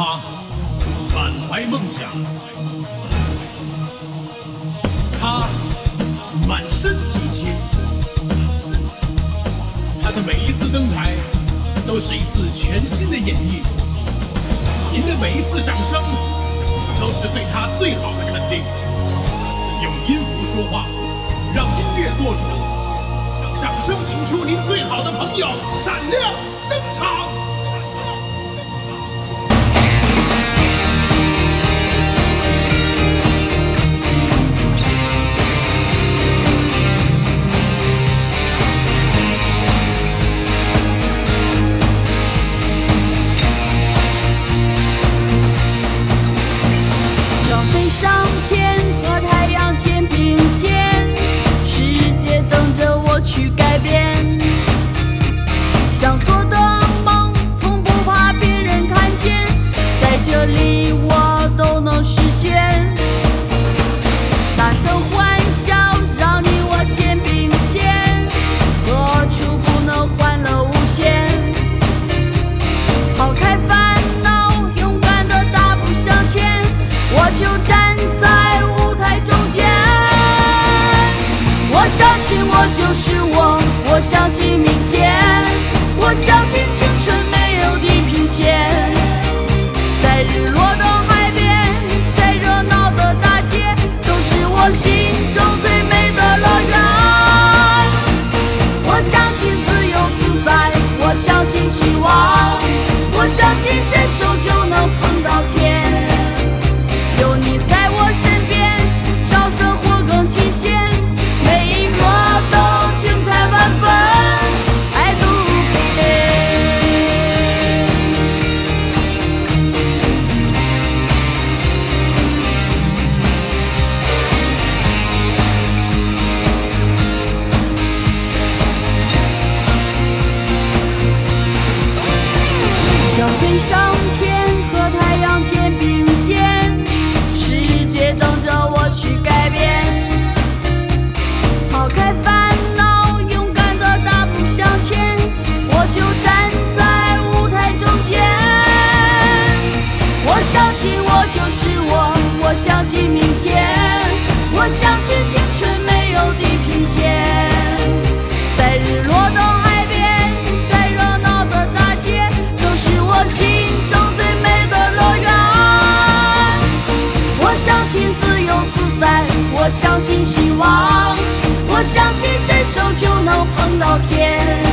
他满怀梦想，他满身激情，他的每一次登台都是一次全新的演绎。您的每一次掌声都是对他最好的肯定。用音符说话，让音乐做主。掌声，请出您最好的朋友闪亮登场。这里我都能实现。大声欢笑，让你我肩并肩，何处不能欢乐无限？抛开烦恼，勇敢的大步向前，我就站在舞台中间。我相信我就是我，我相信明天，我相信伸手飞上天，和太阳肩并肩，世界等着我去改变。抛开烦恼，勇敢的大步向前，我就站在舞台中间。我相信我就是我，我相信明天，我相信青春没相信希望，我相信伸手就能碰到天。